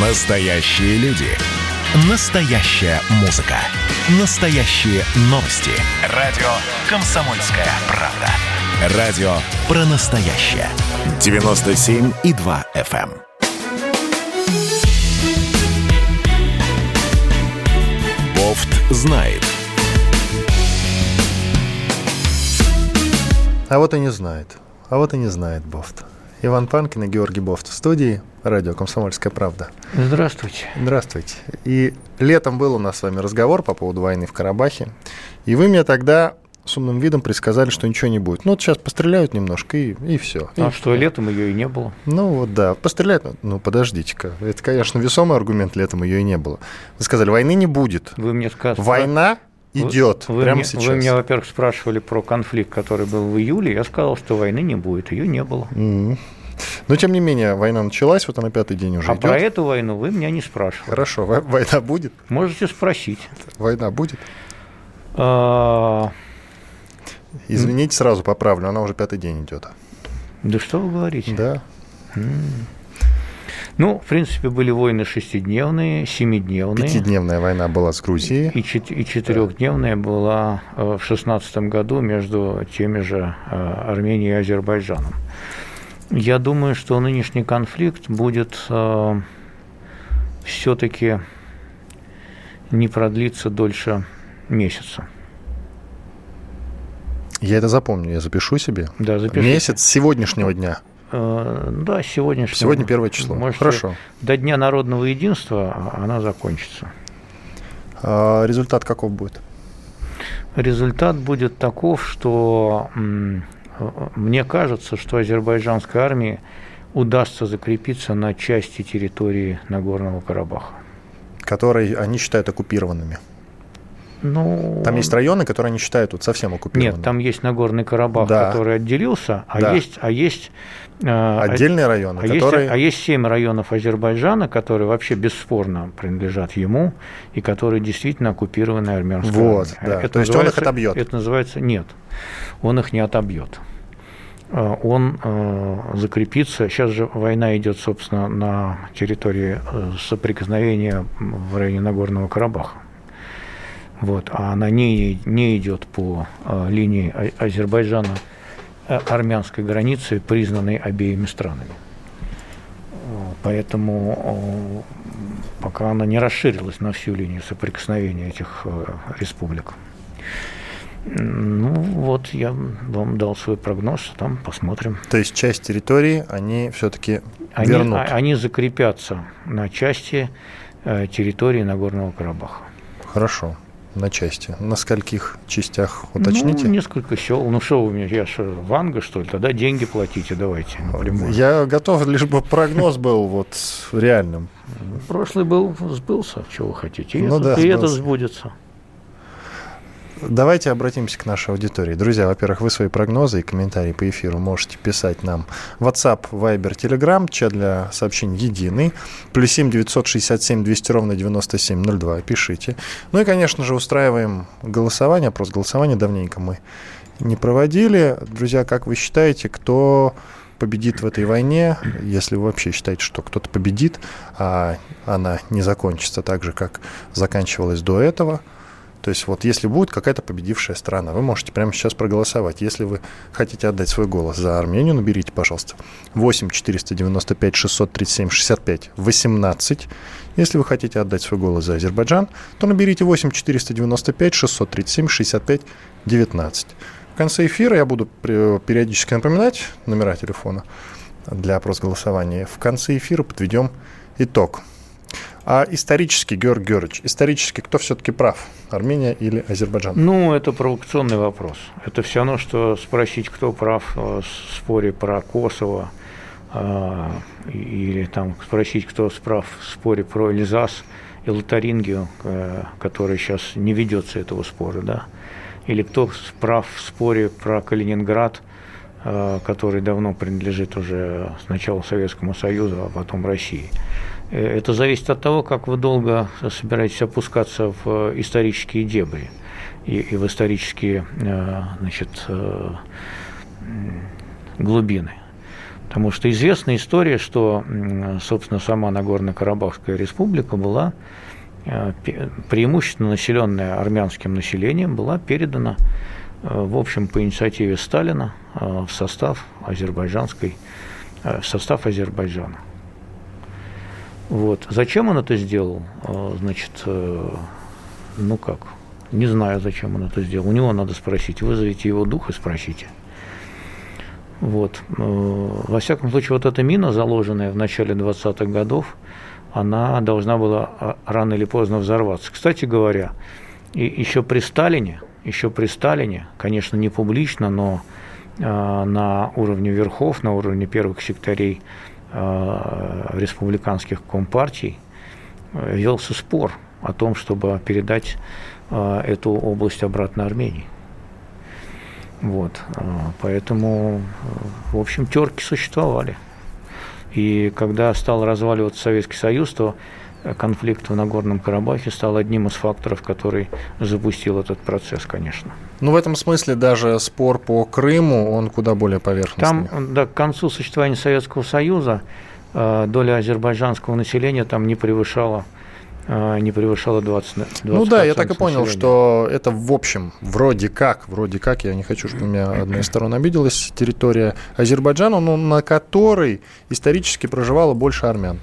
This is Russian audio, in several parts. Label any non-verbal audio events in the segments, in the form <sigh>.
Настоящие люди. Настоящая музыка. Настоящие новости. Радио «Комсомольская правда». Радио про настоящее. 97,2 FM. эм. Бофт знает. А вот и не знает. А вот и не знает Бофт. Иван Панкин и Георгий Бофт в студии. Радио «Комсомольская правда». Здравствуйте. Здравствуйте. И летом был у нас с вами разговор по поводу войны в Карабахе. И вы мне тогда с умным видом предсказали, что ничего не будет. Ну, вот сейчас постреляют немножко, и, и все. А что, летом ее и не было? Ну вот да, постреляют. Ну подождите-ка. Это, конечно, весомый аргумент, летом ее и не было. Вы сказали, войны не будет. Вы мне сказали... Война идет вы, прямо мне, сейчас. Вы меня, во-первых, спрашивали про конфликт, который был в июле. Я сказал, что войны не будет, ее не было. Мгм. Но тем не менее, война началась, вот она пятый день уже а идет. про эту войну вы меня не спрашивали. Хорошо, во- война будет? Можете спросить. Война будет? А, Извините, сразу поправлю, она уже пятый день идет. да что вы говорите? Да. Ну, в принципе, были войны шестидневные, семидневные. Пятидневная война была с Грузией. И, чет- и четырехдневная была э, в шестнадцатом году между теми же э, Арменией и Азербайджаном. Я думаю, что нынешний конфликт будет все-таки не продлиться дольше месяца. Я это запомню, я запишу себе. Да, запишите. Месяц сегодняшнего дня. Э, Да, сегодняшнего. Сегодня первое число. Можете- Хорошо. До Дня народного единства она закончится. А результат каков будет? Результат будет таков, что мне кажется, что азербайджанской армии удастся закрепиться на части территории Нагорного Карабаха. Которые они считают оккупированными. Ну, Там есть районы, которые они считают вот совсем оккупированными. Нет, там есть Нагорный Карабах, Да. который отделился, а Да. есть, а есть э, Отдельные районы, а есть, которые... а есть семь районов Азербайджана, которые вообще бесспорно принадлежат ему и которые действительно оккупированы армянской Вот, армией. да. То есть он их отобьет? Это называется нет, он их не отобьет. Э, Он э, закрепится. Сейчас же война идет, собственно, на территории э, соприкосновения в районе Нагорного Карабаха. Вот, а она не, не идет по э, линии А- Азербайджана э, армянской границы, признанной обеими странами. Поэтому пока она не расширилась на всю линию соприкосновения этих э, республик. Ну вот, я вам дал свой прогноз, там посмотрим. То есть часть территории они все-таки Они, вернут. а- они закрепятся на части э, территории Нагорного Карабаха. Хорошо. На части. На скольких частях уточните? Ну, несколько сел. Ну, что вы мне, я что, Ванга, что ли? Тогда деньги платите, давайте. напрямую. Я готов, лишь бы прогноз был вот реальным. Прошлый был, сбылся, чего хотите. И, Ну этот, да, и это сбылся. сбудется. Давайте обратимся к нашей аудитории. Друзья, во-первых, вы свои прогнозы и комментарии по эфиру можете писать нам WhatsApp, Viber, Telegram, чат для сообщений единый, плюс 7 967 200 ровно 9702, пишите. Ну и, конечно же, устраиваем голосование, опрос голосования, давненько мы не проводили. Друзья, как вы считаете, кто победит в этой войне, если вы вообще считаете, что кто-то победит, а она не закончится так же, как заканчивалась до этого – то есть вот если будет какая-то победившая страна, вы можете прямо сейчас проголосовать. Если вы хотите отдать свой голос за Армению, наберите, пожалуйста, 8 495 637 65 18. Если вы хотите отдать свой голос за Азербайджан, то наберите 8 495 637 65 19. В конце эфира я буду периодически напоминать номера телефона для опрос голосования. В конце эфира подведем итог. А исторически, Георг Георгиевич, исторически кто все-таки прав, Армения или Азербайджан? Ну, это провокационный вопрос. Это все равно, что спросить, кто прав э, в споре про Kosovo, э, или там спросить, кто прав в споре про Эльзас и Лотарингию, э, который сейчас не ведется этого спора, да, или кто прав в споре про Калининград, который давно принадлежит уже сначала Советскому Союзу, а потом России. Э, Это зависит от того, как вы долго собираетесь опускаться в э, исторические дебри и, и в исторические э, значит, глубины. Потому что известна история, что, собственно, сама Нагорно-Карабахская республика была преимущественно населенная армянским населением, была передана, в общем, по инициативе Сталина в состав азербайджанской, в состав Азербайджана. Вот. Зачем он это сделал? Значит, ну как, не знаю, зачем он это сделал. У него надо спросить. Вызовите его дух и спросите. Вот. Э, во всяком случае, вот эта мина, заложенная в начале 20-х годов, она должна была а, рано или поздно взорваться. Кстати говоря, и еще при Сталине, еще при Сталине, конечно, не публично, но э, на уровне верхов, на уровне первых секторей э, республиканских компартий велся спор о том, чтобы передать эту область обратно Армении. Вот. Поэтому, в общем, терки существовали. И когда стал разваливаться Советский Союз, то конфликт в Нагорном Карабахе стал одним из факторов, который запустил этот процесс, конечно. Ну, в этом смысле даже спор по Крыму, он куда более поверхностный. Там, да, к концу существования Советского Союза а, доля азербайджанского населения там не превышала а, не превышала 20, 20 Ну да, я так и понял, населения. что это в общем, вроде как, вроде как, я не хочу, чтобы меня одна из сторон обиделась, территория Азербайджана, но на которой исторически проживало больше армян.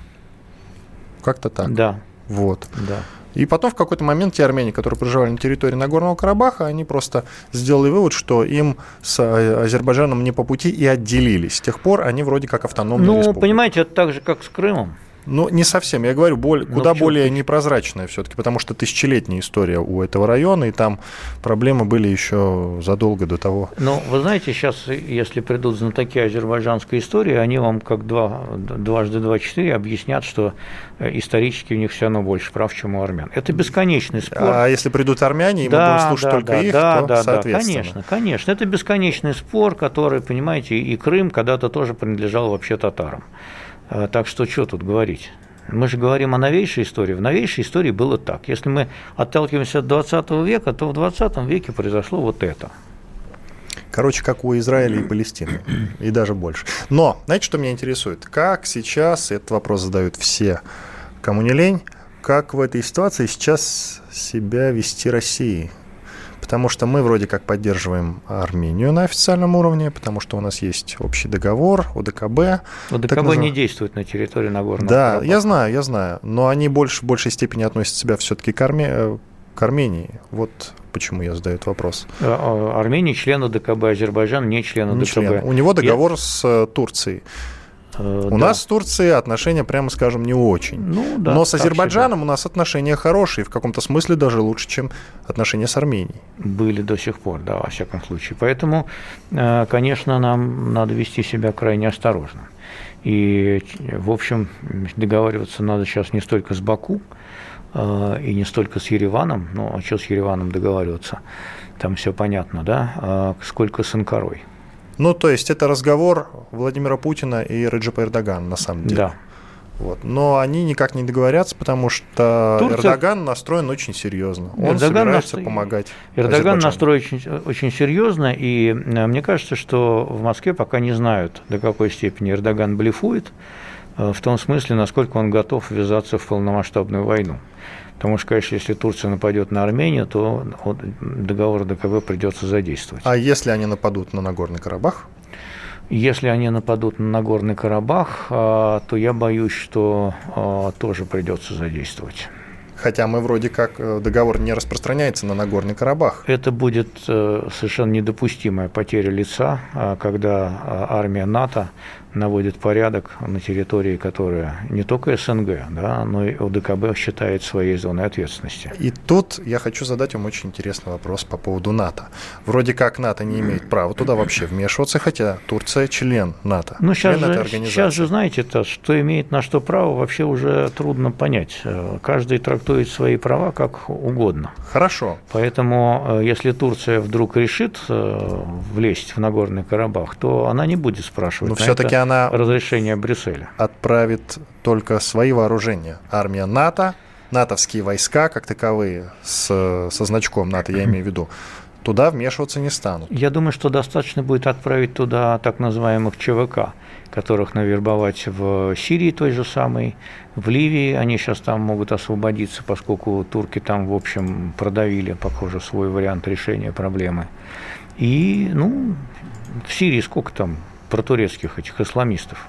Как-то так. Да. Вот. Да. И потом в какой-то момент те армяне, которые проживали на территории Нагорного Карабаха, они просто сделали вывод, что им с а, Азербайджаном не по пути и отделились. С тех пор они вроде как автономные Ну, республики. понимаете, это так же, как с Крымом. Ну, не совсем. Я говорю, боль, ну, куда более непрозрачная все-таки, потому что тысячелетняя история у этого района, и там проблемы были еще задолго до того. Ну, вы знаете, сейчас, если придут знатоки азербайджанской истории, они вам как два, дважды два четыре объяснят, что э, исторически у них все равно больше прав, чем у армян. Это бесконечный спор. А если придут армяне, и да, мы будем слушать да, только да, их, да, то да, соответственно. Да, конечно, конечно. Это бесконечный спор, который, понимаете, и Крым когда-то тоже принадлежал вообще татарам. А, так что что тут говорить? Мы же говорим о новейшей истории. В новейшей истории было так. Если мы отталкиваемся от 20 века, то в 20 веке произошло вот это. Короче, как у Израиля и Палестины. И даже больше. Но, знаете, что меня интересует? Как сейчас, этот вопрос задают все, кому не лень, как в этой ситуации сейчас себя вести России? Потому что мы вроде как поддерживаем Армению на официальном уровне, потому что у нас есть общий договор, ОДКБ. ОДКБ назов... не действует на территории Нагорного Да, Карабаха. я знаю, я знаю, но они больше, в большей степени относят себя все-таки к, Арме... Э, к Армении. Вот почему я задаю этот вопрос. Э, а, Армения член ОДКБ, Азербайджан не член ОДКБ. Не член. У него договор я... с э, Турцией. Э, у да. нас с Турцией отношения, прямо скажем, не очень. Ну, да, Но с Азербайджаном у нас отношения хорошие, в каком-то смысле даже лучше, чем отношения с Арменией. Были до сих пор, да, во всяком случае. Поэтому, э, конечно, нам надо вести себя крайне осторожно. И, в общем, договариваться надо сейчас не столько с Баку э, и не столько с Ереваном, ну, а что с Ереваном договариваться, там все понятно, да, а сколько с Анкарой. Ну, то есть это разговор Владимира Путина и Реджепа Эрдогана, на самом деле. Да. Вот. Но они никак не договорятся, потому что Турция... Эрдоган настроен очень серьезно. Он Эрдоган собирается настро... помогать. Эрдоган настроен очень, очень серьезно, и э, мне кажется, что в Москве пока не знают, до какой степени Эрдоган блефует, э, в том смысле, насколько он готов ввязаться в полномасштабную войну. Потому что, конечно, если Турция нападет на Армению, то договор ДКБ придется задействовать. А если они нападут на Нагорный Карабах? Если они нападут на Нагорный Карабах, а, то я боюсь, что а, тоже придется задействовать. Хотя мы вроде как э, договор не распространяется на Нагорный Карабах. Это будет э, совершенно недопустимая потеря лица, а, когда армия НАТО наводит порядок на территории, которая не только СНГ, да, но и ОДКБ считает своей зоной ответственности. И тут я хочу задать вам очень интересный вопрос по поводу НАТО. Вроде как НАТО не имеет права туда вообще вмешиваться, хотя Турция член НАТО. Ну, сейчас, же, сейчас же, знаете, -то, что имеет на что право, вообще уже трудно понять. Каждый трактует свои права как угодно. Хорошо. Поэтому, э, если Турция вдруг решит э, влезть в Нагорный Карабах, то она не будет спрашивать. Но все-таки она разрешение Брюсселя. отправит только свои вооружения. Армия НАТО, натовские войска как таковые с, со значком НАТО, я имею в виду, туда вмешиваться не станут. Я думаю, что достаточно будет отправить туда так называемых ЧВК, которых навербовать в Сирии той же самой, в Ливии они сейчас там могут освободиться, поскольку турки там, в общем, продавили, похоже, свой вариант решения проблемы. И, ну, в Сирии сколько там протурецких этих исламистов?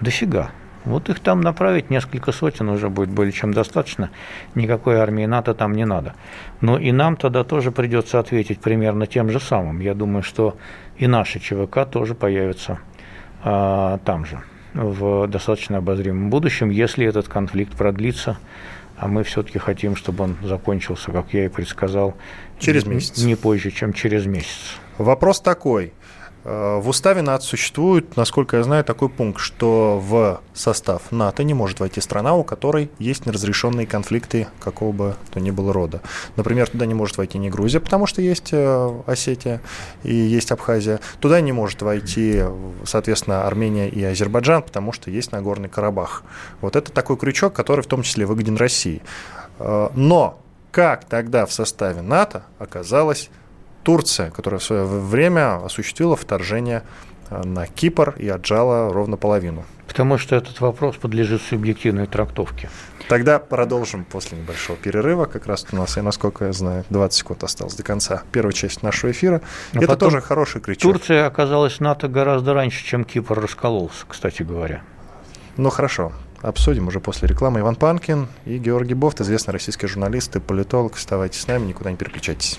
Дофига. Вот их там направить несколько сотен уже будет более чем достаточно. Никакой армии НАТО там не надо. Но и нам тогда тоже придется ответить примерно тем же самым. Я думаю, что и наши ЧВК тоже появятся а, там же в достаточно обозримом будущем, если этот конфликт продлится. А мы все-таки хотим, чтобы он закончился, как я и предсказал, через месяц. Не позже, чем через месяц. Вопрос такой. Э, в уставе НАТО существует, насколько я знаю, такой пункт, что в состав НАТО не может войти страна, у которой есть неразрешенные конфликты какого бы то ни было рода. Например, туда не может войти не Грузия, потому что есть э, Осетия и есть Абхазия. Туда не может войти, соответственно, Армения и Азербайджан, потому что есть Нагорный Карабах. Вот это такой крючок, который в том числе выгоден России. Э, но как тогда в составе НАТО оказалась Турция, которая в свое время осуществила вторжение э, на Кипр и отжала ровно половину. Потому что этот вопрос подлежит субъективной трактовке. Тогда продолжим после небольшого перерыва. Как раз у нас, я насколько я знаю, 20 секунд осталось до конца первой части нашего эфира. А Это тоже хороший крючок. Турция оказалась НАТО гораздо раньше, чем Кипр раскололся, кстати говоря. Ну хорошо, обсудим уже после рекламы. Иван Панкин и Георгий Бофт, известный российский журналист и политолог. Оставайтесь с нами, никуда не переключайтесь.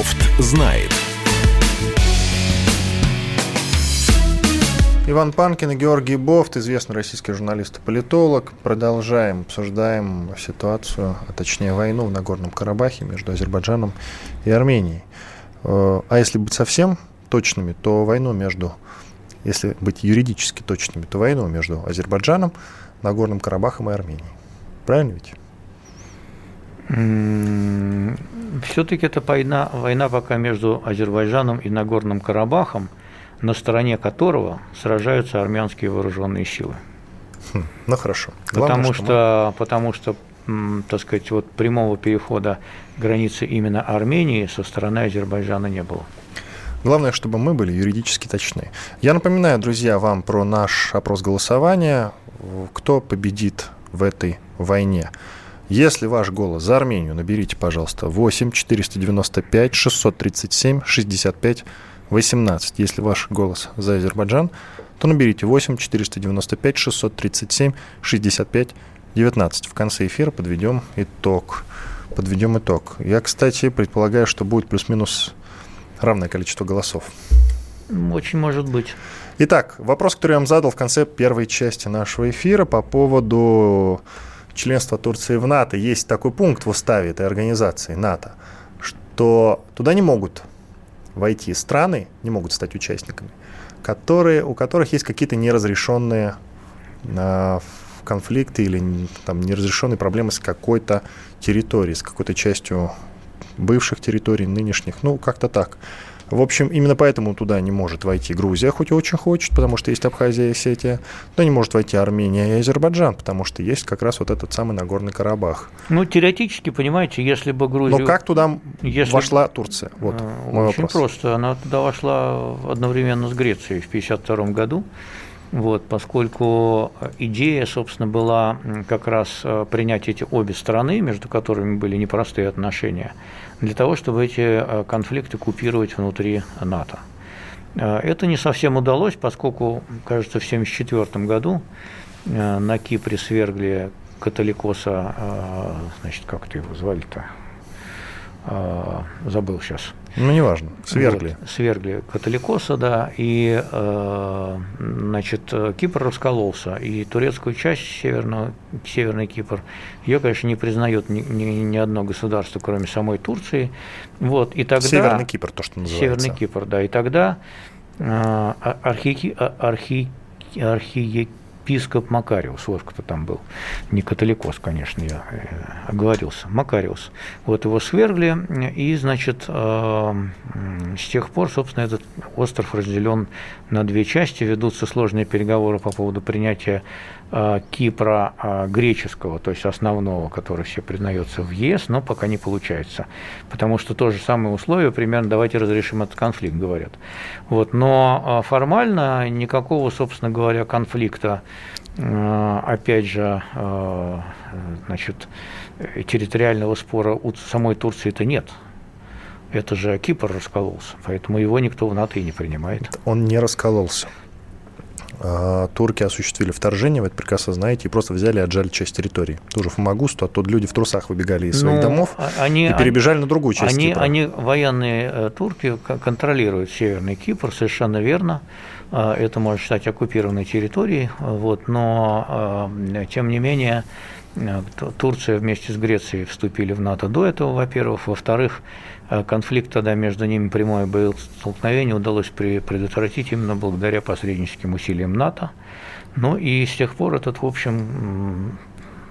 Бофт знает. Иван Панкин и Георгий Бофт, известный российский журналист и политолог. Продолжаем, обсуждаем ситуацию, а точнее войну в Нагорном Карабахе между Азербайджаном и Арменией. Э, а если быть совсем точными, то войну между, если быть юридически точными, то войну между Азербайджаном, Нагорным Карабахом и Арменией. Правильно ведь? Все-таки это война, война пока между Азербайджаном и Нагорным Карабахом, на стороне которого сражаются армянские вооруженные силы. Хм, ну хорошо. Главное, потому что, что потому что, так сказать, вот прямого перехода границы именно Армении со стороны Азербайджана не было. Главное, чтобы мы были юридически точны. Я напоминаю, друзья, вам про наш опрос голосования. Кто победит в этой войне? Если ваш голос за Армению, наберите, пожалуйста, 8 495 637 65 18. Если ваш голос за Азербайджан, то наберите 8 495 637 65 19. В конце эфира подведем итог. Подведем итог. Я, кстати, предполагаю, что будет плюс-минус равное количество голосов. Очень может быть. Итак, вопрос, который я вам задал в конце первой части нашего эфира по поводу членства Турции в НАТО, есть такой пункт в уставе этой организации НАТО, что туда не могут войти страны, не могут стать участниками, которые, у которых есть какие-то неразрешенные э, конфликты или там, неразрешенные проблемы с какой-то территорией, с какой-то частью бывших территорий, нынешних, ну, как-то так. В общем, именно поэтому туда не может войти Грузия, хоть и очень хочет, потому что есть Абхазия и Осетия, но не может войти Армения и Азербайджан, потому что есть как раз вот этот самый Нагорный Карабах. Ну, теоретически, понимаете, если бы Грузия... Но как туда если... вошла Турция? Вот а, мой Очень вопрос. просто. Она туда вошла одновременно с Грецией в 1952 году. Вот, поскольку идея, собственно, была как раз э, принять эти обе страны, между которыми были непростые отношения, для того, чтобы эти э, конфликты купировать внутри НАТО. Э, это не совсем удалось, поскольку, кажется, в 1974 году э, на Кипре свергли католикоса, значит, как это его звали-то, забыл сейчас. Ну, неважно, свергли. Вот, свергли католикоса, да, и, э, значит, Кипр раскололся, и турецкую часть, северного, северный Кипр, ее, конечно, не признает ни, ни, ни одно государство, кроме самой Турции, вот, и тогда... Северный Кипр, то, что называется. Северный Кипр, да, и тогда э, архи, архи, архи, епископ Макариус, вот кто там был, не католикос, конечно, я э, оговорился, Макариус. Вот его свергли, и, значит, э, с тех пор, собственно, этот остров разделен на две части, ведутся сложные переговоры по поводу принятия Кипра греческого, то есть основного, который все признается в ЕС, но пока не получается. Потому что то же самое условие, примерно, давайте разрешим этот конфликт, говорят. Вот, но формально никакого, собственно говоря, конфликта Э, опять же, э, значит, территориального спора у самой Турции это нет. Это же Кипр раскололся, поэтому его никто в НАТО и не принимает. Он не раскололся. А, турки осуществили вторжение, вы это прекрасно знаете, и просто взяли и отжали часть территории. Тоже в Фомагусту, оттуда люди в трусах выбегали из своих ну, домов а, они, и перебежали они, на другую часть они, Кипра. Они, военные э, турки, контролируют Северный Кипр, совершенно верно. А, это можно считать оккупированной территорией, вот, но тем не менее Турция вместе с Грецией вступили в НАТО до этого, во-первых. Во-вторых, Э, конфликт тогда между ними прямое столкновение удалось предотвратить именно благодаря посредническим усилиям НАТО. Ну и с тех пор этот, в общем,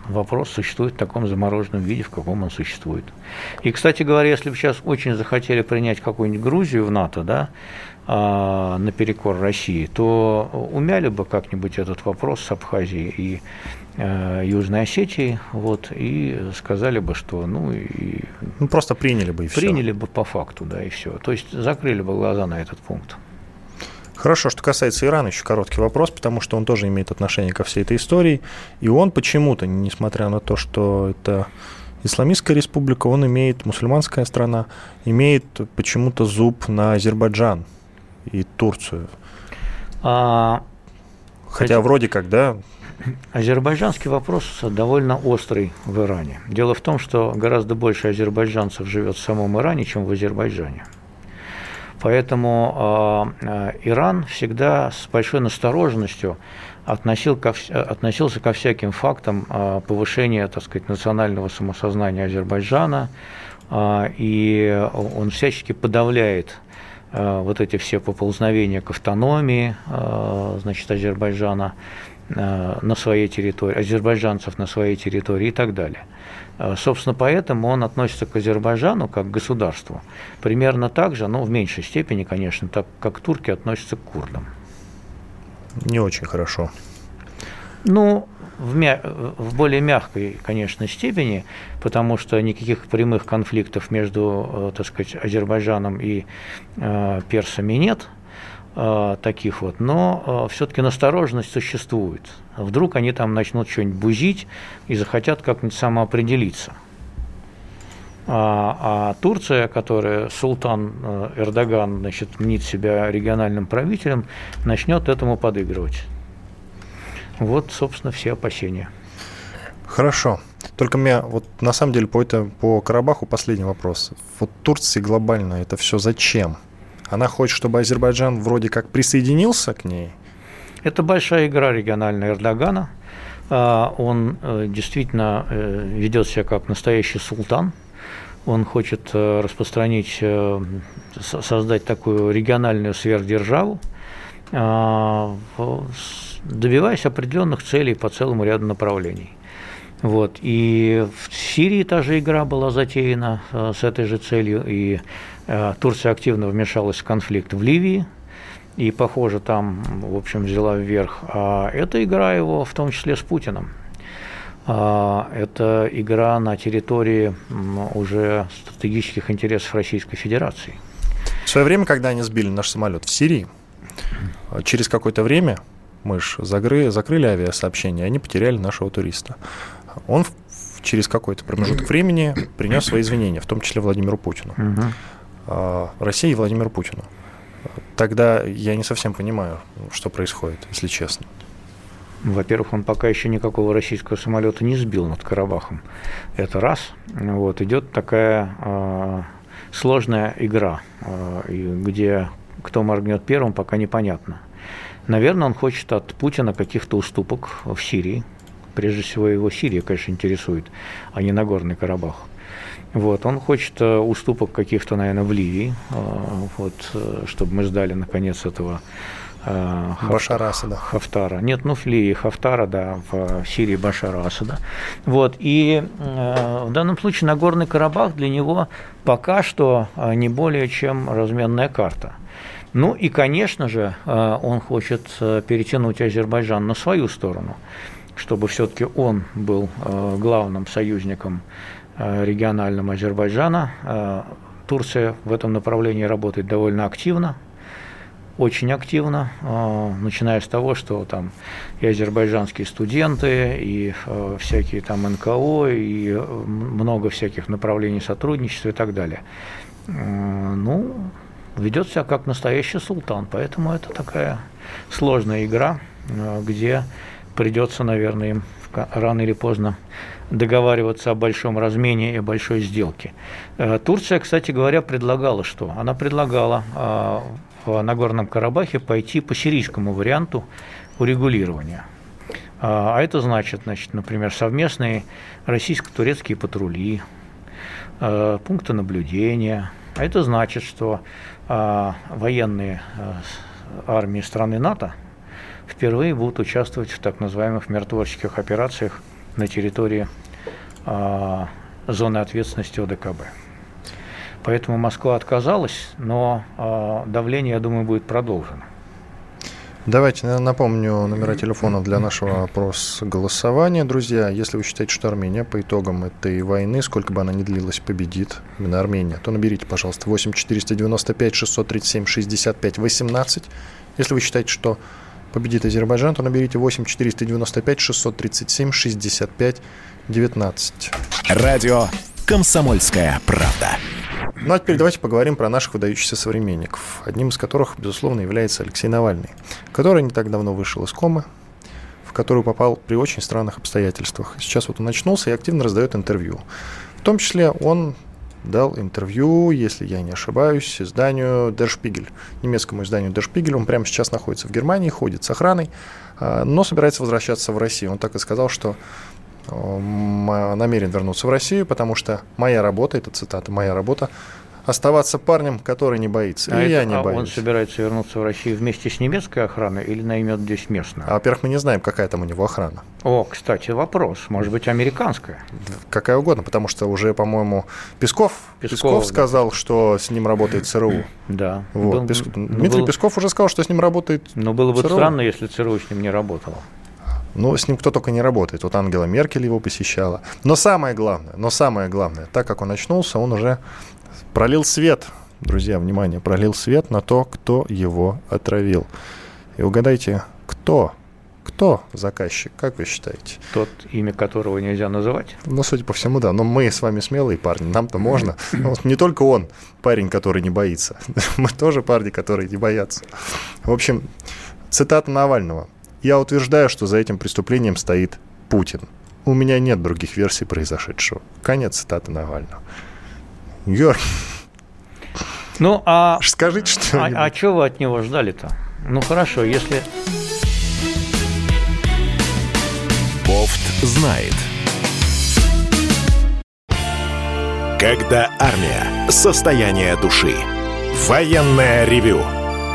вопрос существует в таком замороженном виде, в каком он существует. И, кстати говоря, если бы сейчас очень захотели принять какую-нибудь Грузию в НАТО, да, а, наперекор России, то умяли бы как-нибудь этот вопрос с Абхазией и Э, Южной Осетии, вот, и сказали бы, что, ну, и... Ну, просто приняли бы и все. Приняли бы по факту, да, и все. То есть закрыли бы глаза на этот пункт. Хорошо, что касается Ирана, еще короткий вопрос, потому что он тоже имеет отношение ко всей этой истории. И он почему-то, несмотря на то, что это Исламистская республика, он имеет, мусульманская страна, имеет почему-то зуб на Азербайджан и Турцию. А, Хотя хоть... вроде как, да, Азербайджанский вопрос довольно острый в Иране. Дело в том, что гораздо больше азербайджанцев живет в самом Иране, чем в Азербайджане. Поэтому э, Иран всегда с большой настороженностью относил ко, относился ко всяким фактам э, повышения, так сказать, национального самосознания Азербайджана, э, и он всячески подавляет вот эти все поползновения к автономии значит, Азербайджана, Э, на своей территории, азербайджанцев на своей территории и так далее. Э, собственно, поэтому он относится к Азербайджану как к государству примерно так же, но в меньшей степени, конечно, так как турки относятся к курдам. Не очень хорошо. Ну, в, мя- в более мягкой, конечно, степени, потому что никаких прямых конфликтов между, э, так сказать, Азербайджаном и э, персами нет – Э, таких вот, но э, все-таки настороженность существует. Вдруг они там начнут что-нибудь бузить и захотят как-нибудь самоопределиться. А, а Турция, которая султан э, Эрдоган, значит, мнит себя региональным правителем, начнет этому подыгрывать. Вот, собственно, все опасения. Хорошо. Только у меня вот на самом деле по, это, по Карабаху последний вопрос. Вот Турции глобально это все зачем? Она хочет, чтобы Азербайджан вроде как присоединился к ней? Это большая игра региональная Эрдогана. А, он э, действительно э, ведет себя как настоящий султан. Он хочет э, распространить, создать такую региональную сверхдержаву, а, добиваясь определенных целей по целому ряду направлений. Вот. И в Сирии та же игра была затеяна с этой же целью, и Турция активно вмешалась в конфликт в Ливии, и, похоже, там, в общем, взяла вверх. А это игра его, в том числе с Путиным. А, это игра на территории уже стратегических интересов Российской Федерации. В свое время, когда они сбили наш самолет в Сирии, через какое-то время мы же закрыли, закрыли авиасообщение, они потеряли нашего туриста. Он через какой-то промежуток времени принес свои извинения, в том числе Владимиру Путину. Угу. А, России и Владимиру Путину. Тогда я не совсем понимаю, что происходит, если честно. Во-первых, он пока еще никакого российского самолета не сбил над Карабахом. Это раз. Вот, идет такая э, сложная игра, э, где кто моргнет первым, пока непонятно. Наверное, он хочет от Путина каких-то уступок в Сирии. Прежде всего, его Сирия, конечно, интересует, а не Нагорный Карабах. Вот, он хочет э, уступок каких-то, наверное, в Ливии, э, вот, э, чтобы мы ждали, наконец, этого Башара Асада. Хафтара. Нет, ну в Ливии Хафтара, да, в Сирии Башара Асада. Вот, и э, в данном случае Нагорный Карабах для него пока что не более чем разменная карта. Ну и, конечно же, он хочет перетянуть Азербайджан на свою сторону, чтобы все-таки он был главным союзником Э, региональным Азербайджана. Э, Турция в этом направлении работает довольно активно, очень активно, э, начиная с того, что там и азербайджанские студенты, и всякие там НКО, и много всяких направлений сотрудничества и так далее. Ну, ведет себя как настоящий султан, поэтому это такая сложная игра, где придется, наверное, им рано или поздно договариваться о большом размене и большой сделке. Э, Турция, кстати говоря, предлагала что? Она предлагала э, в Нагорном Карабахе пойти по сирийскому варианту урегулирования. Э, а это значит, значит, например, совместные российско-турецкие патрули, пункты наблюдения. А это значит, что военные армии страны НАТО впервые будут участвовать в так называемых миротворческих операциях на территории а, зоны ответственности ОДКБ. Поэтому Москва отказалась, но а, давление, я думаю, будет продолжено. Давайте напомню номера телефонов для нашего опроса голосования. Друзья, если вы считаете, что Армения по итогам этой войны, сколько бы она ни длилась, победит, именно Армения, то наберите, пожалуйста, 8 495 637 65 18. Если вы считаете, что победит Азербайджан, то наберите 8 495 637 65 19. Радио «Комсомольская правда». Ну а теперь давайте поговорим про наших выдающихся современников, одним из которых, безусловно, является Алексей Навальный, который не так давно вышел из комы, в которую попал при очень странных обстоятельствах. Сейчас вот он очнулся и активно раздает интервью. В том числе он дал интервью, если я не ошибаюсь, изданию Der Spiegel, немецкому изданию Der Spiegel. Он прямо сейчас находится в Германии, ходит с охраной, а, но собирается возвращаться в Россию. Он так и сказал, что намерен вернуться в Россию, потому что моя работа, это цитата, моя работа оставаться парнем, который не боится. А и это, я не а боюсь. Он собирается вернуться в Россию вместе с немецкой охраной или наймет здесь местную? А, во-первых, мы не знаем, какая там у него охрана. О, кстати, вопрос. Может быть, американская? Какая угодно, потому что уже, по-моему, Песков, Песков, Песков сказал, да. что с ним работает <clears throat> ЦРУ. Да. Вот. Был, Пес... ну, Дмитрий был... Песков уже сказал, что с ним работает Но было бы ЦРУ. странно, если ЦРУ с ним не работало. Ну, с ним кто только не работает. Вот Ангела Меркель его посещала. Но самое главное, но самое главное, так как он очнулся, он уже пролил свет друзья, внимание, пролил свет на то, кто его отравил. И угадайте, кто? Кто заказчик, как вы считаете? Тот, имя которого нельзя называть? Ну, судя по всему, да. Но мы с вами смелые парни, нам-то можно. Не только он, парень, который не боится. <laughs> Мы тоже парни, которые не боятся. В общем, цитата Навального. «Я утверждаю, что за этим преступлением стоит Путин. У меня нет других версий произошедшего». Конец цитаты Навального. Георгий, ну, а... Скажите, что... А, а что вы от него ждали-то? Ну, хорошо, если... Бофт знает. Когда армия. Состояние души. Военное ревю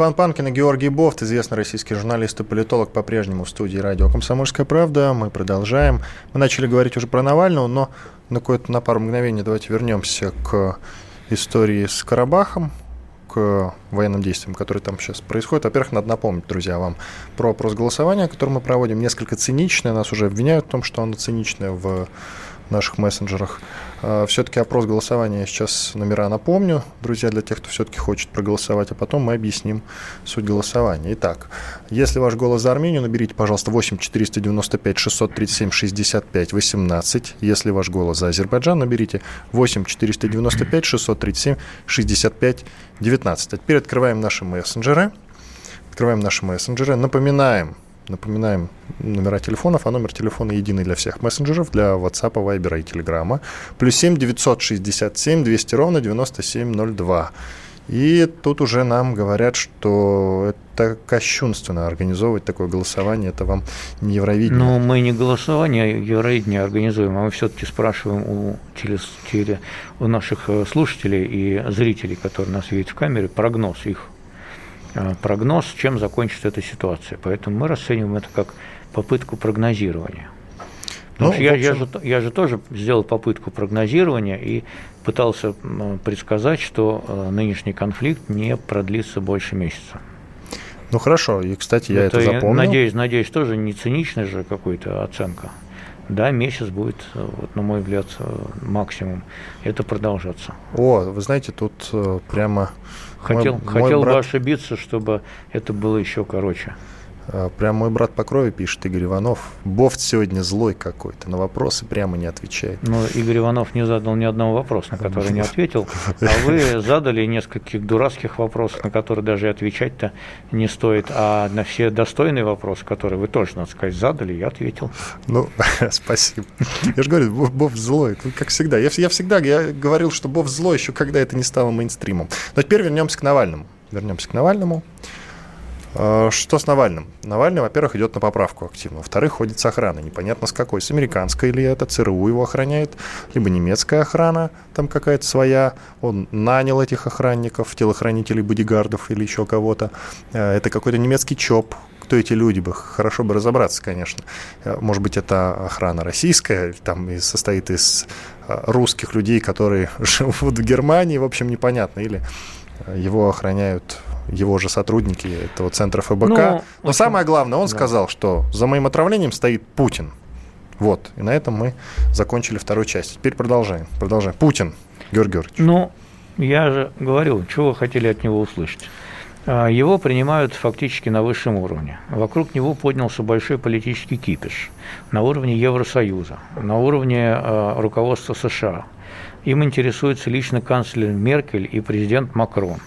Иван Панкин и Георгий Бофт, известный российский журналист и политолог, по-прежнему в студии радио «Комсомольская правда». Мы продолжаем. Мы начали говорить уже про Навального, но на, какое-то, на пару мгновений давайте вернемся к истории с Карабахом, к военным действиям, которые там сейчас происходят. Во-первых, надо напомнить, друзья, вам про опрос голосования, который мы проводим, несколько циничное. Нас уже обвиняют в том, что оно циничное в наших мессенджерах. А, все-таки опрос голосования, я сейчас номера напомню, друзья, для тех, кто все-таки хочет проголосовать, а потом мы объясним суть голосования. Итак, если ваш голос за Армению, наберите, пожалуйста, 8 495 637 65 18. Если ваш голос за Азербайджан, наберите 8 495 637 65 19. А теперь открываем наши мессенджеры. Открываем наши мессенджеры. Напоминаем, Напоминаем номера телефонов, а номер телефона единый для всех мессенджеров, для WhatsApp, Viber и Telegram. Плюс 7 967 200 ровно 9702. И тут уже нам говорят, что это кощунственно организовывать такое голосование, это вам не Евровидение. Ну, мы не голосование, а Евровидение организуем, а мы все-таки спрашиваем у, у наших э, слушателей и зрителей, которые нас видят в камере, прогноз их прогноз, чем закончится эта ситуация. Поэтому мы расцениваем это как попытку прогнозирования. Потому ну, что я, я, же, я же тоже сделал попытку прогнозирования и пытался предсказать, что э, нынешний конфликт не продлится больше месяца. Ну хорошо, и кстати, я это, это запомнил. Надеюсь, надеюсь, тоже не циничная же какая-то оценка. Да, месяц будет, э, вот, на мой взгляд, максимум это продолжаться. О, вы знаете, тут прямо Хотел, мой, хотел мой брат... бы ошибиться, чтобы это было еще короче. А, прям мой брат по крови пишет, Игорь Иванов. Бофт сегодня злой какой-то, на вопросы прямо не отвечает. Ну, Игорь Иванов не задал ни одного вопроса, на который не ответил, а вы задали нескольких дурацких вопросов, на которые даже отвечать-то не стоит, а на все достойные вопросы, которые вы тоже, надо сказать, задали, я ответил. Ну, <laughs> спасибо. Я же говорю, Бофт злой, ну, как всегда. Я, я всегда я говорил, что Бофт злой еще когда это не стало мейнстримом. Но теперь вернемся к Навальному. Вернемся к Навальному. Что с Навальным? Навальный, во-первых, идет на поправку активно. Во-вторых, ходит с охраной. Непонятно с какой. С американской или это, ЦРУ его охраняет, либо немецкая охрана, там какая-то своя. Он нанял этих охранников, телохранителей, бодигардов или еще кого-то. Э, это какой-то немецкий ЧОП, кто эти люди бы, хорошо бы разобраться, конечно. Э, может быть, это охрана российская, там и состоит из русских людей, которые <laughs> живут в Германии, в общем, непонятно. Или его охраняют его же сотрудники этого центра ФБК. Ну, Но самое главное, он да. сказал, что за моим отравлением стоит Путин. Вот. И на этом мы закончили вторую часть. Теперь продолжаем. Продолжаем. Путин, Георгий Георгиевич. Ну, я же говорил, чего вы хотели от него услышать. А, его принимают фактически на высшем уровне. Вокруг него поднялся большой политический кипиш на уровне Евросоюза, на уровне э, руководства США. Им интересуется лично канцлер Меркель и президент Макрон.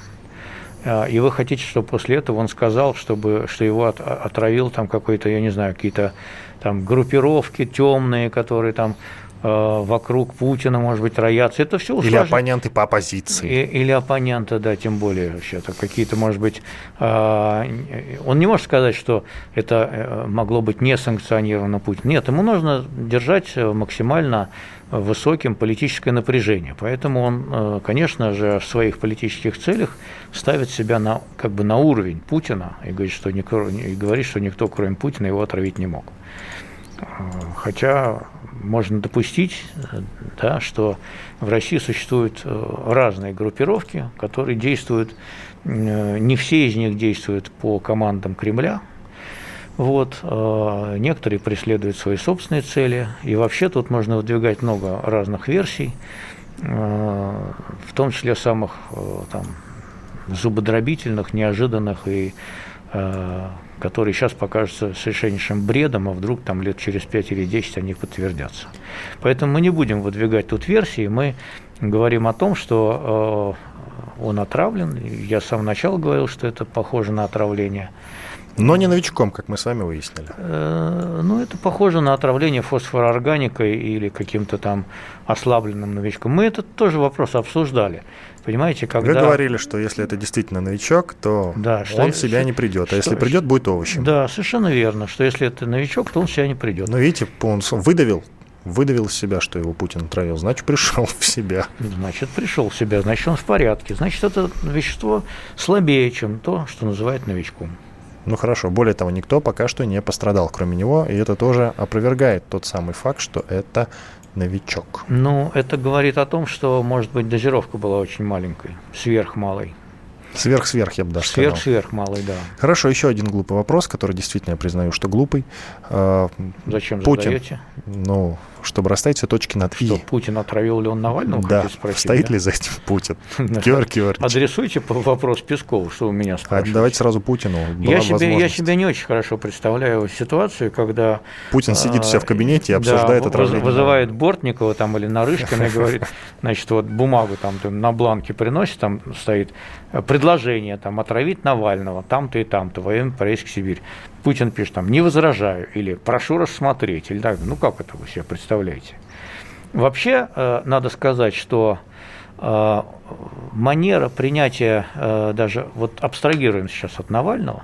А, и вы хотите, чтобы после этого он сказал, чтобы, что его от, отравил там какой-то, я не знаю, какие-то там группировки темные, которые там э, вокруг Путина, может быть, роятся. Это все Или оппоненты по оппозиции. И, или оппоненты, да, тем более вообще-то какие-то, может быть, э, он не может сказать, что это э, могло быть не санкционировано Путин. Нет, ему нужно держать максимально высоким политическое напряжение. Поэтому он, э, конечно же, в своих политических целях ставит себя на, как бы на уровень Путина и говорит, что никто, и говорит, что никто, кроме Путина, его отравить не мог. Э, хотя можно допустить, да, что в России существуют э, разные группировки, которые действуют, не все из них действуют по командам Кремля, вот, э, некоторые преследуют свои собственные цели, и вообще тут можно выдвигать много разных версий, э, в том числе самых э, там, зубодробительных, неожиданных и которые сейчас покажутся совершеннейшим бредом, а вдруг там лет через 5 или 10 они подтвердятся. Поэтому мы не будем выдвигать тут версии, мы говорим о том, что он отравлен. Я с самого начала говорил, что это похоже на отравление. Но не новичком, как мы с вами выяснили. Э, ну, это похоже на отравление фосфороорганикой или каким-то там ослабленным новичком. Мы этот тоже вопрос обсуждали. Понимаете, когда... Вы говорили, что если это действительно новичок, то да, он в себя не придет, а если придет, будет овощем. Да, совершенно верно, что если это новичок, то он в себя не придет. Но видите, он выдавил выдавил из себя, что его Путин отравил, значит, пришел в себя. Значит, пришел в себя, значит, он в порядке. Значит, это вещество слабее, чем то, что называют новичком. Ну хорошо, более того, никто пока что не пострадал, кроме него, и это тоже опровергает тот самый факт, что это новичок. Ну, это говорит о том, что, может быть, дозировка была очень маленькой, сверхмалой. Сверх-сверх, я бы даже сказал. Сверх-сверх малый, да. Хорошо, еще один глупый вопрос, который действительно я признаю, что глупый. А, Зачем Путин, задаете? ну, чтобы расставить все точки над Что, «и». Путин отравил ли он Навального, Да, спросить? стоит да? ли за этим Путин? <laughs> Да. Георгий Георгиевич, Адресуйте вопрос Пескову, что вы меня а спрашиваете. давайте сразу Путину. Я себе, я возможность. себе не очень хорошо представляю ситуацию, когда Путин сидит у себя в а, кабинете и да, обсуждает воз- отравление. Вызывает Бортникова там или Нарышкина и <laughs> говорит, значит, вот бумагу там на бланке приносит, там стоит э, предложение там отравить Навального там-то и там-то во имя поездки в Сибирь. Путин пишет там, не возражаю, или прошу рассмотреть, или так, ну как это вы себе представляете? Вообще, э, надо сказать, что э, манера принятия, э, даже вот абстрагируем сейчас от Навального,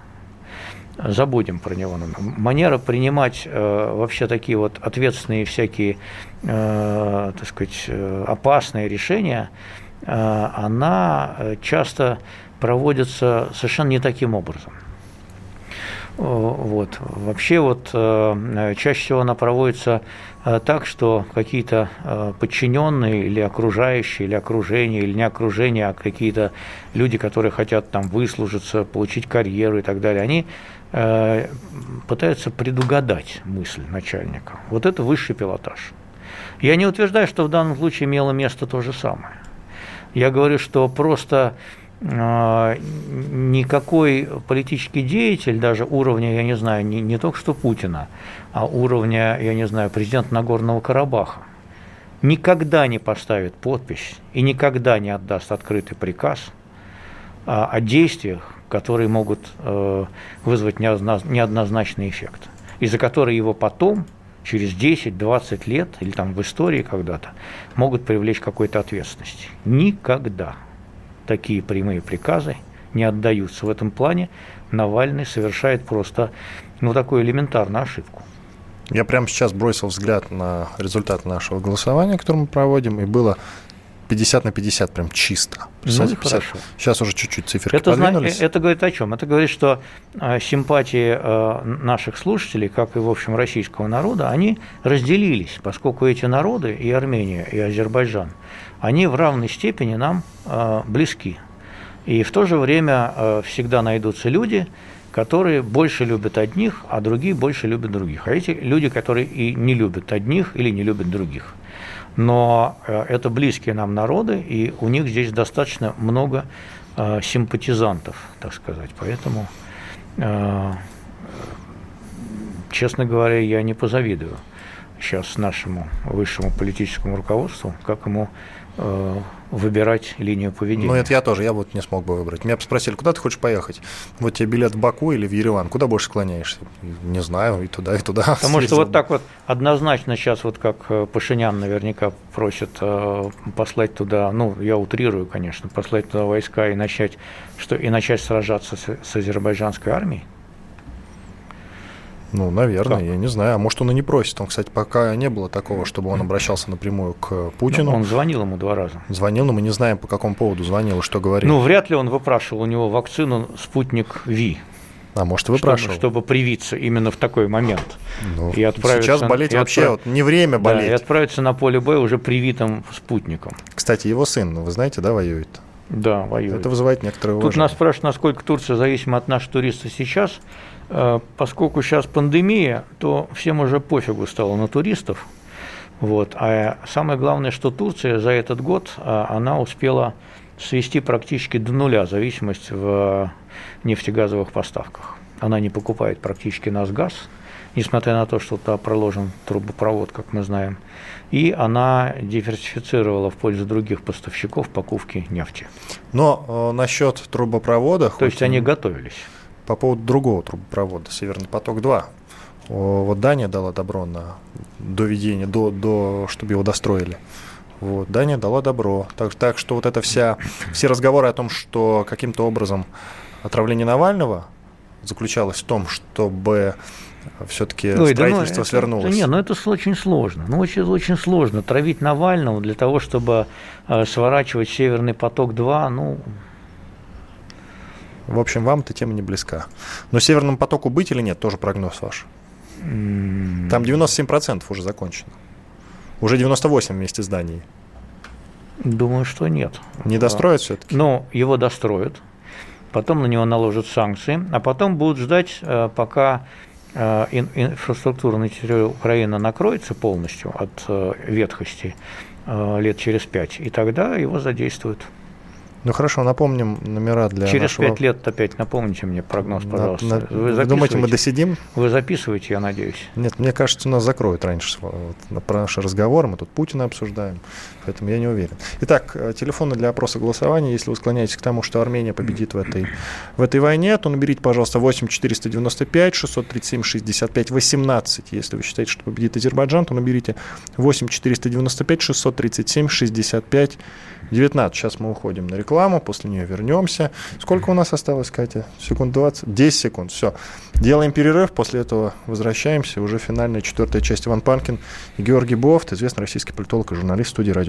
забудем про него. Манера принимать вообще такие вот ответственные всякие, так сказать, опасные решения, она часто проводится совершенно не таким образом. Э, Вот. Вообще вот э, чаще всего она проводится э, так, что какие-то подчиненные или окружающие, или окружение, или не окружение, а какие-то люди, которые хотят там выслужиться, получить карьеру и так далее, они пытаются предугадать мысль начальника. Вот это высший пилотаж. Я не утверждаю, что в данном случае имело место то же самое. Я говорю, что просто никакой политический деятель, даже уровня, я не знаю, не, не только что Путина, а уровня, я не знаю, президента Нагорного Карабаха, никогда не поставит подпись и никогда не отдаст открытый приказ о, о действиях, которые могут э, вызвать неодноз- неоднозначный эффект, из-за которой его потом, через 10-20 лет, или там в истории когда-то, могут привлечь к какой-то ответственности. Никогда такие прямые приказы не отдаются. В этом плане Навальный совершает просто ну, такую элементарную ошибку. Я прямо сейчас бросил взгляд на результат нашего голосования, которое мы проводим, и было 50 на 50, прям чисто. Представляете, Ну, 50. хорошо. Сейчас уже чуть-чуть циферки Это, подвинулись. это говорит о чем? Это говорит, что э, симпатии э, наших слушателей, как и, в общем, российского народа, они разделились, поскольку эти народы, и Армения, и Азербайджан, они в равной степени нам э, близки. И в то же время э, всегда найдутся люди, которые больше любят одних, а другие больше любят других. А эти люди, которые и не любят одних или не любят других. Но э, это близкие нам народы, и у них здесь достаточно много симпатизантов, так сказать. Поэтому, честно говоря, я не позавидую сейчас нашему высшему политическому руководству, как ему э, выбирать линию поведения. Ну, это я тоже, я вот не смог бы выбрать. Меня бы спросили, куда ты хочешь поехать? Вот тебе билет в Баку или в Ереван? Куда больше склоняешься? Не знаю, и туда, и туда. Потому что вот так вот однозначно сейчас, вот как э, Пашинян наверняка просит э, послать туда, ну, я утрирую, конечно, послать туда войска и начать, что, и начать сражаться с, с азербайджанской армией. Ну, наверное, Как? я не знаю. А может, он и не просит. Он, кстати, пока не было такого, чтобы он обращался напрямую к Путину. Ну, он звонил ему два раза. Звонил, но мы не знаем, по какому поводу звонил и что говорил. Ну, вряд ли он выпрашивал у него вакцину «Спутник Ви», а может, и чтобы, выпрашивал. чтобы привиться именно в такой момент. Ну, и отправиться- сейчас болеть и вообще отправ- вот не время Да, и болеть. отправиться на поле боя уже привитым спутником. Кстати, его сын, ну, вы знаете, да, воюет. Да, воюет. Это вызывает некоторое Тут уважение. нас спрашивают, насколько Турция зависима от наших туристов сейчас. Э, Поскольку сейчас пандемия, то всем уже пофигу стало на туристов. Вот. А самое главное, что Турция за этот год, а, она успела свести практически до нуля зависимость в нефтегазовых поставках. Она не покупает практически нас газ, несмотря на то, что туда проложен трубопровод, как мы знаем. И она диверсифицировала в пользу других поставщиков покупки нефти. Но э, насчет трубопровода, То есть они готовились. По поводу другого трубопровода, Северный поток-2, о, вот Дания дала добро на доведение, до, до, чтобы его достроили. Вот, Дания дала добро. Так, так что вот это вся, все разговоры о том, что каким-то образом отравление Навального заключалось в том, чтобы все-таки строительство ну, свернулось. Это, не, ну это очень сложно. Ну, очень, очень сложно. Травить Навального для того, чтобы э, сворачивать Северный поток-2, ну, в общем, вам эта тема не близка. Но Северному потоку быть или нет, тоже прогноз ваш. Там 97% уже закончено. Уже 98 вместе с Данией. Думаю, что нет. Не достроят все-таки? Ну, его достроят. Потом на него наложат санкции, а потом будут ждать, э, пока э, инфраструктура на территории Украины накроется полностью от э, ветхости лет через пять, и тогда его задействуют. Ну хорошо, напомним номера для Через нашего... пять лет опять напомните мне прогноз, пожалуйста. На, на... Вы думаете, мы досидим? Вы записываете, я надеюсь. Нет, мне кажется, нас закроют раньше вот, про наши разговоры. Мы тут Путина обсуждаем, поэтому я не уверен. Итак, э, телефоны для опроса голосования. Если вы склоняетесь к тому, что Армения победит в этой, в этой войне, то наберите, пожалуйста, 8 495 637 65 18. Если вы считаете, что победит Азербайджан, то наберите 8 495 637 65 19. Сейчас мы уходим на рекламу, после нее вернемся. Сколько у нас осталось, Катя? Секунд 20? 10 секунд. Все. Делаем перерыв, после этого возвращаемся. Уже финальная четвертая часть Иван Панкин и Георгий Бофт, известный российский политолог и журналист студии радио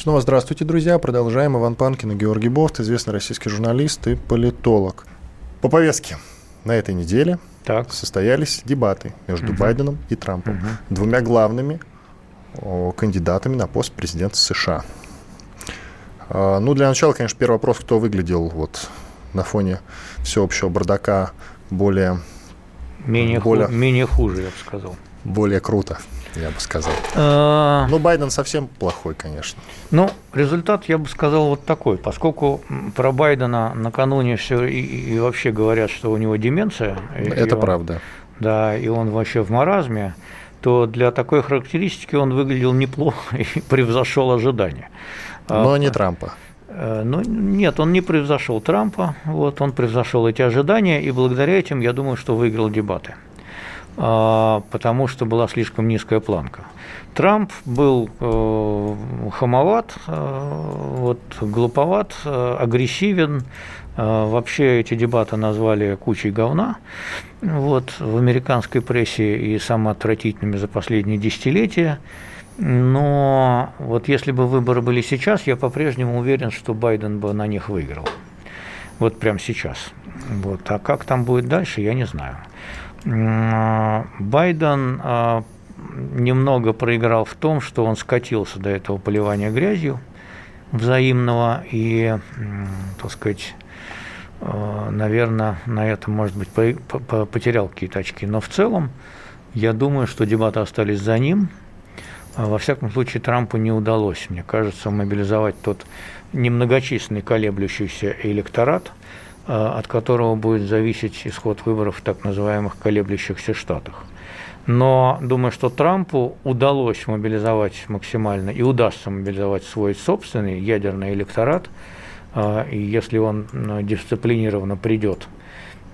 Снова здравствуйте, друзья. Продолжаем. Иван Панкин и Георгий Бофт, известный российский журналист и политолог. По повестке на этой неделе – так. состоялись дебаты между угу. Байденом и Трампом, угу. двумя главными кандидатами на пост президента США. А, ну, для начала, конечно, первый вопрос, кто выглядел вот на фоне всеобщего бардака более... Менее, более, ху, менее хуже, я бы сказал. Более круто я бы сказал. А... Ну, Байден совсем плохой, конечно. Ну, результат, я бы сказал, вот такой. Поскольку про Байдена накануне все и, и вообще говорят, что у него деменция. Это он, правда. Да, и он вообще в маразме, то для такой характеристики он выглядел неплохо <laughs> и превзошел ожидания. Но а, не Трампа. Э, ну, нет, он не превзошел Трампа, вот, он превзошел эти ожидания, и благодаря этим, я думаю, что выиграл дебаты. А, потому что была слишком низкая планка. Трамп был э, хамоват, э, вот, глуповат, э, агрессивен. Вообще эти дебаты назвали кучей говна вот, в американской прессе и самоотвратительными за последние десятилетия. Но вот если бы выборы были сейчас, я по-прежнему уверен, что Байден бы на них выиграл. Вот прямо сейчас. Вот. А как там будет дальше, я не знаю. Байден а, немного проиграл в том, что он скатился до этого поливания грязью взаимного и, так сказать, а, наверное, на этом, может быть, потерял какие-то очки. Но в целом, я думаю, что дебаты остались за ним. А, во всяком случае, Трампу не удалось, мне кажется, мобилизовать тот немногочисленный колеблющийся электорат – от которого будет зависеть исход выборов в так называемых колеблющихся штатах. Но думаю, что Трампу удалось мобилизовать максимально и удастся мобилизовать свой собственный ядерный электорат, э, и если он э, дисциплинированно придет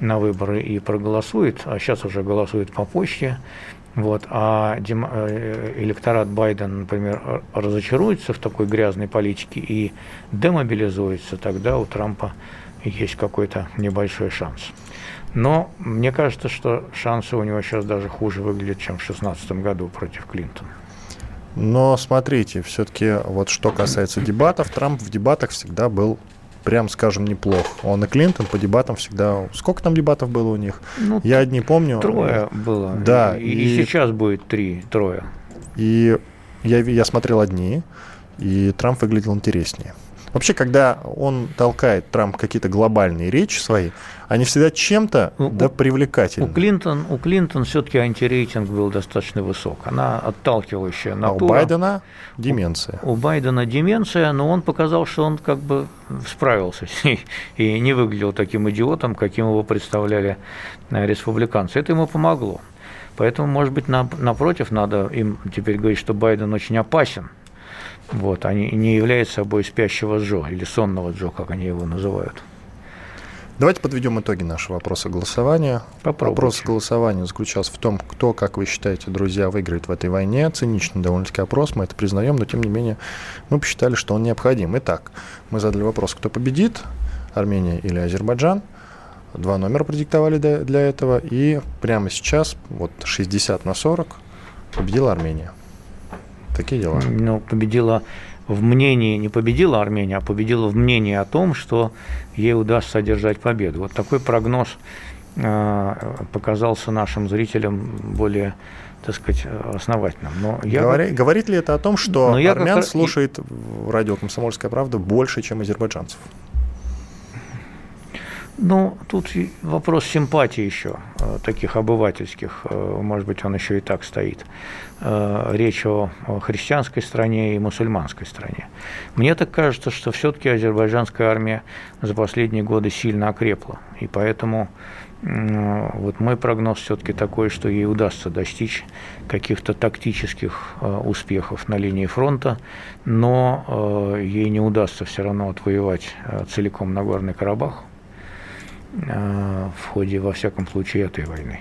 на выборы и проголосует, а сейчас уже голосует по почте, вот, а электорат Байдена, например, разочаруется в такой грязной политике и демобилизуется, тогда у Трампа есть какой-то небольшой шанс. Но мне кажется, что шансы у него сейчас даже хуже выглядят, чем в 2016 году против Клинтона. Но смотрите, все-таки вот что касается дебатов, Трамп в дебатах всегда был прям скажем, неплох. Он и Клинтон по дебатам всегда... Сколько там дебатов было у них? Ну, Я одни помню. Трое было. Да. И, и, и сейчас будет три, трое. И я, я смотрел одни, и Трамп выглядел интереснее. Вообще, когда он толкает Трамп какие-то глобальные речи свои, они всегда чем-то Ну, да у- привлекательны. У Клинтон, у Клинтон все-таки антирейтинг был достаточно высок. Она отталкивающая а у натура. Байдена деменция. У Байдена деменция, но он показал, что он как бы справился с ней <laughs> и не выглядел таким идиотом, каким его представляли э, республиканцы. Это ему помогло. Поэтому, может быть, на- напротив, надо им теперь говорить, что Байден очень опасен. Вот, они не являются собой спящего Джо или сонного Джо, как они его называют. Давайте подведем итоги нашего вопроса голосования. Попробуйте. Вопрос голосования заключался в том, кто, как вы считаете, друзья, выиграет в этой войне. Циничный довольно-таки опрос, мы это признаем, но тем не менее мы посчитали, что он необходим. Итак, мы задали вопрос, кто победит, Армения или Азербайджан. Два номера продиктовали для для этого, и прямо сейчас, вот 60 на 40, победила Армения. Такие дела. Ну, победила в мнении, не победила Армения, а победила в мнении о том, что ей удастся одержать победу. Вот такой прогноз э, показался нашим зрителям более, так сказать, основательным. Но я Говори- говорит ли это о том, что Но как армян раз- слушает радио «Комсомольская правда» больше, чем азербайджанцев? Ну, тут вопрос симпатии еще, э, таких обывательских, э, может быть, он еще и так стоит. Э, Речь о христианской стране и мусульманской стране. Мне так кажется, что все-таки азербайджанская армия за последние годы сильно окрепла, и поэтому вот мой прогноз все-таки такой, что ей удастся достичь каких-то тактических успехов на линии фронта, но ей не удастся все равно отвоевать целиком Нагорный Карабах в ходе, во всяком случае, этой войны.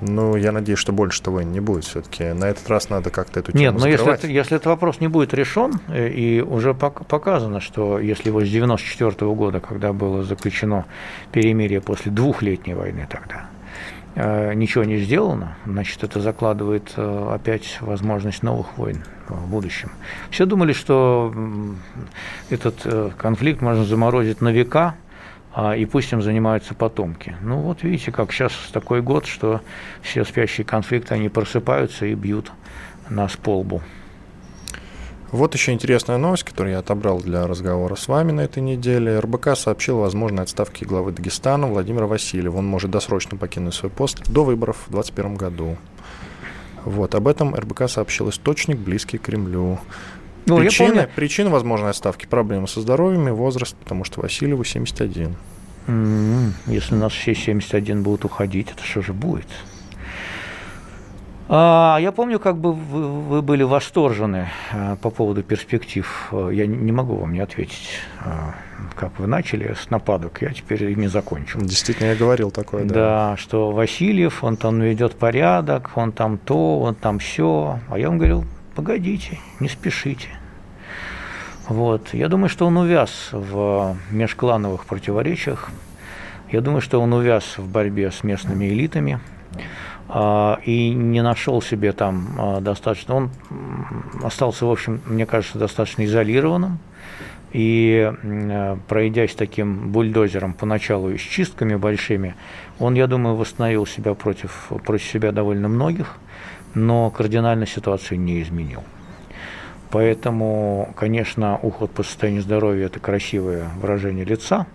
Ну, я надеюсь, что больше-то войн не будет все-таки. На этот раз надо как-то эту тему Нет, но если, закрывать. если этот вопрос не будет решен, э, и уже пок- показано, что если его с 94 года, когда было заключено перемирие после двухлетней войны тогда, э, ничего не сделано, значит, это закладывает э, опять возможность новых войн в будущем. Все думали, что этот конфликт можно заморозить на века, а, и пусть им занимаются потомки. Ну вот видите, как сейчас такой год, что все спящие конфликты, они просыпаются и бьют нас по лбу. Вот еще интересная новость, которую я отобрал для разговора с вами на этой неделе. РБК сообщил о возможной отставке главы Дагестана Владимира Васильева. Он может досрочно покинуть свой пост до выборов в 2021 году. Вот, об этом РБК сообщил источник, близкий к Кремлю. Ну, я причины, помню- причины возможной отставки – проблемы со здоровьем и возраст, потому что Васильеву 71. М, Если у нас все 71 будут уходить, это что же будет? А, я помню, как бы вы, вы были восторжены а, по поводу перспектив. Я не могу вам не ответить, а, как вы начали с нападок, я теперь ими закончу. Действительно, я говорил такое, да. Да, что Васильев, он там ведет порядок, он там то, он там все. А я вам говорил, погодите, не спешите. Вот. Я думаю, что он увяз в межклановых противоречиях. Я думаю, что он увяз в борьбе с местными элитами а, и не нашел себе там а, достаточно. Он остался, в общем, мне кажется, достаточно изолированным. И э, пройдясь таким бульдозером поначалу и с чистками большими, он, я думаю, восстановил себя против, против себя довольно многих, но кардинально ситуацию не изменил. Поэтому, конечно, уход по состоянию здоровья – это красивое выражение лица,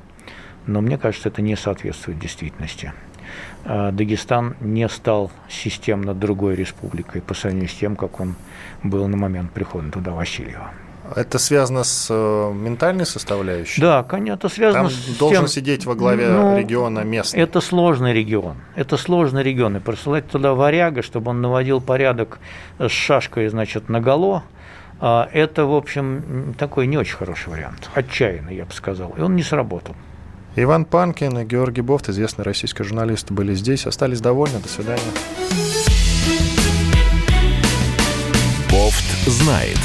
но мне кажется, это не соответствует действительности. А, Дагестан не стал системно другой республикой по сравнению с тем, как он был на момент прихода туда Васильева. Это связано с э, ментальной составляющей? Да, конечно, это связано Там с должен тем, сидеть во главе ну, региона местный. Это сложный регион. Это сложный регион. И присылать туда варяга, чтобы он наводил порядок с шашкой, значит, наголо, а, это, в общем, такой не очень хороший вариант. Отчаянный, я бы сказал. И он не сработал. Иван Панкин и Георгий Бофт, известный российский журналист, были здесь. Остались довольны. До свидания. Бофт знает.